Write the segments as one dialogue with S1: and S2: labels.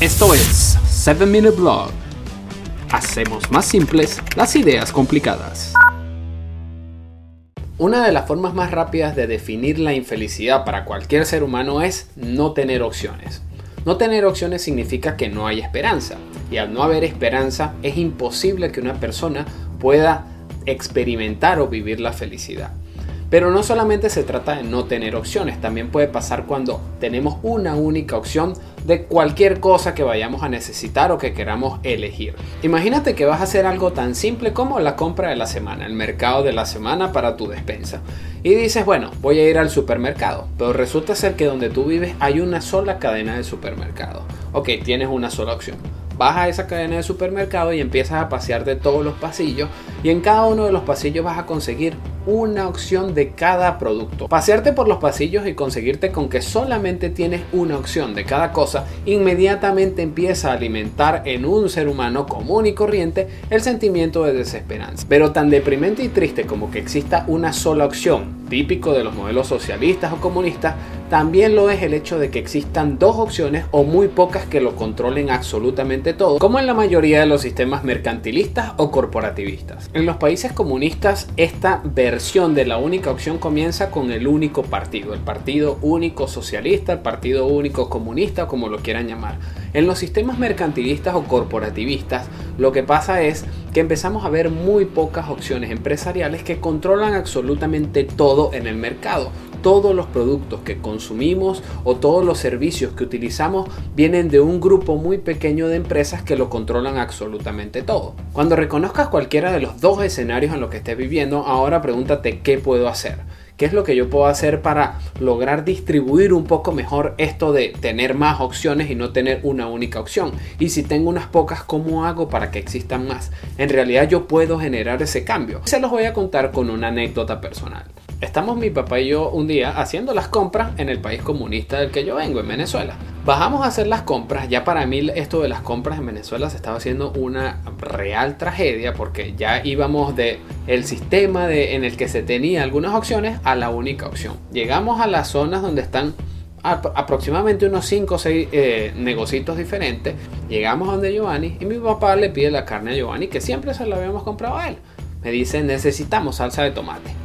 S1: Esto es 7 Minute Blog. Hacemos más simples las ideas complicadas. Una de las formas más rápidas de definir la infelicidad para cualquier ser humano es no tener opciones. No tener opciones significa que no hay esperanza. Y al no haber esperanza es imposible que una persona pueda experimentar o vivir la felicidad. Pero no solamente se trata de no tener opciones, también puede pasar cuando tenemos una única opción de cualquier cosa que vayamos a necesitar o que queramos elegir. Imagínate que vas a hacer algo tan simple como la compra de la semana, el mercado de la semana para tu despensa. Y dices, bueno, voy a ir al supermercado, pero resulta ser que donde tú vives hay una sola cadena de supermercado. Ok, tienes una sola opción vas a esa cadena de supermercado y empiezas a pasear de todos los pasillos y en cada uno de los pasillos vas a conseguir una opción de cada producto. Pasearte por los pasillos y conseguirte con que solamente tienes una opción de cada cosa inmediatamente empieza a alimentar en un ser humano común y corriente el sentimiento de desesperanza. Pero tan deprimente y triste como que exista una sola opción, típico de los modelos socialistas o comunistas, también lo es el hecho de que existan dos opciones o muy pocas que lo controlen absolutamente todo, como en la mayoría de los sistemas mercantilistas o corporativistas. En los países comunistas, esta versión de la única opción comienza con el único partido, el partido único socialista, el partido único comunista, como lo quieran llamar. En los sistemas mercantilistas o corporativistas, lo que pasa es que empezamos a ver muy pocas opciones empresariales que controlan absolutamente todo en el mercado todos los productos que consumimos o todos los servicios que utilizamos vienen de un grupo muy pequeño de empresas que lo controlan absolutamente todo. Cuando reconozcas cualquiera de los dos escenarios en los que estés viviendo, ahora pregúntate qué puedo hacer. ¿Qué es lo que yo puedo hacer para lograr distribuir un poco mejor esto de tener más opciones y no tener una única opción? Y si tengo unas pocas, ¿cómo hago para que existan más? En realidad yo puedo generar ese cambio. Se los voy a contar con una anécdota personal. Estamos mi papá y yo un día haciendo las compras en el país comunista del que yo vengo, en Venezuela. Bajamos a hacer las compras, ya para mí esto de las compras en Venezuela se estaba haciendo una real tragedia porque ya íbamos de el sistema de, en el que se tenía algunas opciones a la única opción. Llegamos a las zonas donde están aproximadamente unos 5 o 6 eh, negocios diferentes. Llegamos a donde Giovanni y mi papá le pide la carne a Giovanni que siempre se la habíamos comprado a él. Me dice necesitamos salsa de tomate.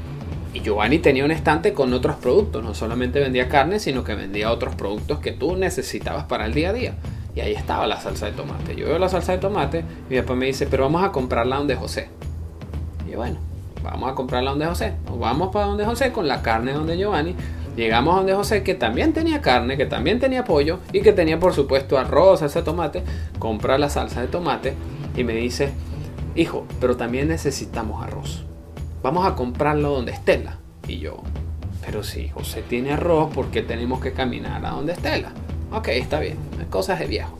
S1: Y Giovanni tenía un estante con otros productos, no solamente vendía carne, sino que vendía otros productos que tú necesitabas para el día a día. Y ahí estaba la salsa de tomate. Yo veo la salsa de tomate y mi papá me dice, pero vamos a comprarla donde José. Y bueno, vamos a comprarla donde José. Nos vamos para donde José con la carne donde Giovanni. Llegamos a donde José, que también tenía carne, que también tenía pollo y que tenía por supuesto arroz, salsa de tomate. Compra la salsa de tomate y me dice, hijo, pero también necesitamos arroz vamos a comprarlo donde Estela. Y yo, pero si José tiene arroz, ¿por qué tenemos que caminar a donde Estela? Ok, está bien, cosas de viejo.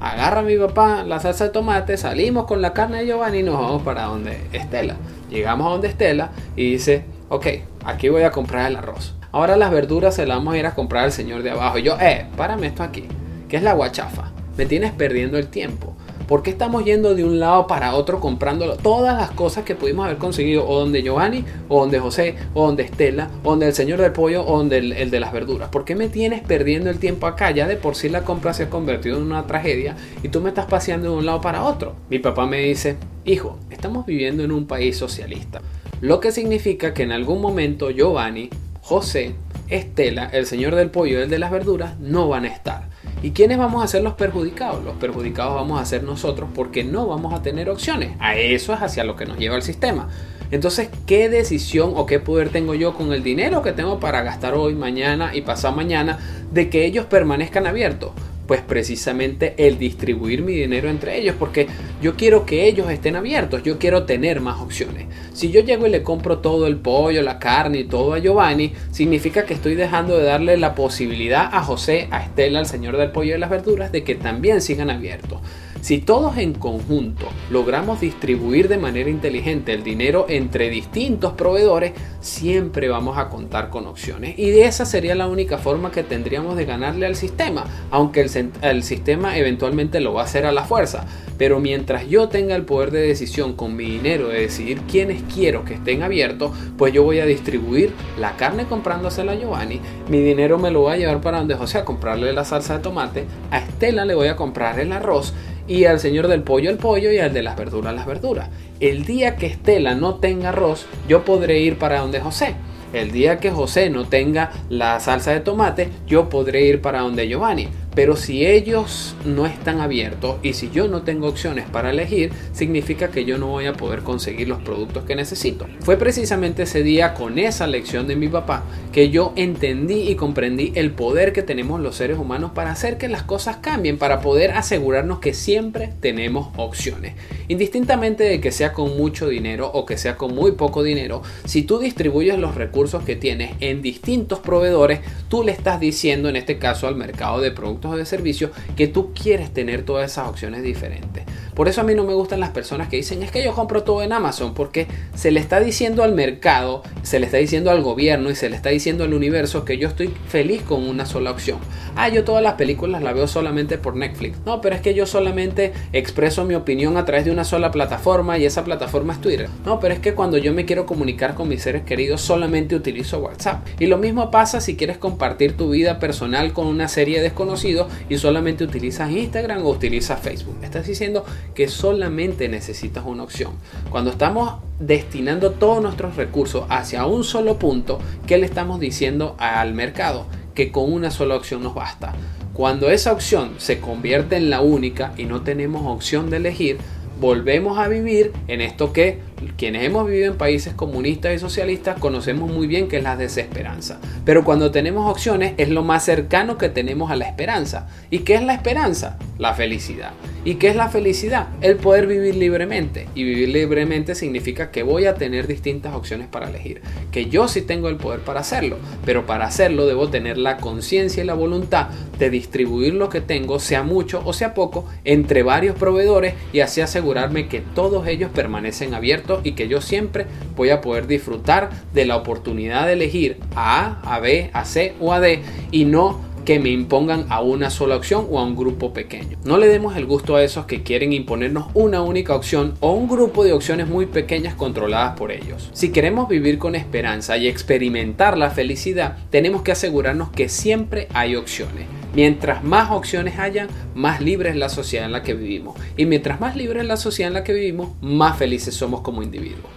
S1: Agarra a mi papá la salsa de tomate, salimos con la carne de Giovanni y nos vamos para donde Estela. Llegamos a donde Estela y dice, ok, aquí voy a comprar el arroz. Ahora las verduras se las vamos a ir a comprar al señor de abajo. Y yo, eh, párame esto aquí, que es la guachafa. Me tienes perdiendo el tiempo. ¿Por qué estamos yendo de un lado para otro comprándolo? Todas las cosas que pudimos haber conseguido, o donde Giovanni, o donde José, o donde Estela, o donde el señor del pollo, o donde el, de las verduras. ¿Por qué me tienes perdiendo el tiempo acá? Ya de por sí la compra se ha convertido en una tragedia y tú me estás paseando de un lado para otro. Mi papá me dice, hijo, estamos viviendo en un país socialista. Lo que significa que en algún momento Giovanni, José, Estela, el señor del pollo y el de las verduras no van a estar. ¿Y quiénes vamos a ser los perjudicados? Los perjudicados vamos a ser nosotros porque no vamos a tener opciones. A eso es hacia lo que nos lleva el sistema. Entonces, ¿qué decisión o qué poder tengo yo con el dinero que tengo para gastar hoy, mañana y pasado mañana de que ellos permanezcan abiertos? Pues precisamente el distribuir mi dinero entre ellos, porque yo quiero que ellos estén abiertos, yo quiero tener más opciones. Si yo llego y le compro todo el pollo, la carne y todo a Giovanni, significa que estoy dejando de darle la posibilidad a José, a Estela, al señor del pollo y de las verduras, de que también sigan abiertos. Si todos en conjunto logramos distribuir de manera inteligente el dinero entre distintos proveedores, siempre vamos a contar con opciones. Y de esa sería la única forma que tendríamos de ganarle al sistema, aunque el, el sistema eventualmente lo va a hacer a la fuerza. Pero mientras yo tenga el poder de decisión con mi dinero de decidir quiénes quiero que estén abiertos, pues yo voy a distribuir la carne comprándosela a Giovanni, mi dinero me lo voy a llevar para donde José a comprarle la salsa de tomate, a Estela le voy a comprar el arroz y al señor del pollo el pollo y al de las verduras las verduras. El día que Estela no tenga arroz, yo podré ir para donde José. El día que José no tenga la salsa de tomate, yo podré ir para donde Giovanni. Pero si ellos no están abiertos y si yo no tengo opciones para elegir, significa que yo no voy a poder conseguir los productos que necesito. Fue precisamente ese día con esa lección de mi papá que yo entendí y comprendí el poder que tenemos los seres humanos para hacer que las cosas cambien, para poder asegurarnos que siempre tenemos opciones. Indistintamente de que sea con mucho dinero o que sea con muy poco dinero, si tú distribuyes los recursos que tienes en distintos proveedores, tú le estás diciendo en este caso al mercado de productos de servicio que tú quieres tener todas esas opciones diferentes. Por eso a mí no me gustan las personas que dicen es que yo compro todo en Amazon porque se le está diciendo al mercado, se le está diciendo al gobierno y se le está diciendo al universo que yo estoy feliz con una sola opción. Ah, yo todas las películas las veo solamente por Netflix. No, pero es que yo solamente expreso mi opinión a través de una sola plataforma y esa plataforma es Twitter. No, pero es que cuando yo me quiero comunicar con mis seres queridos solamente utilizo WhatsApp. Y lo mismo pasa si quieres compartir tu vida personal con una serie de desconocidos y solamente utilizas Instagram o utilizas Facebook. Estás diciendo que solamente necesitas una opción. Cuando estamos destinando todos nuestros recursos hacia un solo punto, ¿qué le estamos diciendo al mercado? Que con una sola opción nos basta. Cuando esa opción se convierte en la única y no tenemos opción de elegir, volvemos a vivir en esto que quienes hemos vivido en países comunistas y socialistas conocemos muy bien que es la desesperanza. Pero cuando tenemos opciones es lo más cercano que tenemos a la esperanza. ¿Y qué es la esperanza? La felicidad. ¿Y qué es la felicidad? El poder vivir libremente. Y vivir libremente significa que voy a tener distintas opciones para elegir. Que yo sí tengo el poder para hacerlo. Pero para hacerlo debo tener la conciencia y la voluntad de distribuir lo que tengo, sea mucho o sea poco, entre varios proveedores y así asegurarme que todos ellos permanecen abiertos y que yo siempre voy a poder disfrutar de la oportunidad de elegir a A, a B, a C o a D y no que me impongan a una sola opción o a un grupo pequeño. No le demos el gusto a esos que quieren imponernos una única opción o un grupo de opciones muy pequeñas controladas por ellos. Si queremos vivir con esperanza y experimentar la felicidad, tenemos que asegurarnos que siempre hay opciones. Mientras más opciones hayan, más libre es la sociedad en la que vivimos. Y mientras más libre es la sociedad en la que vivimos, más felices somos como individuos.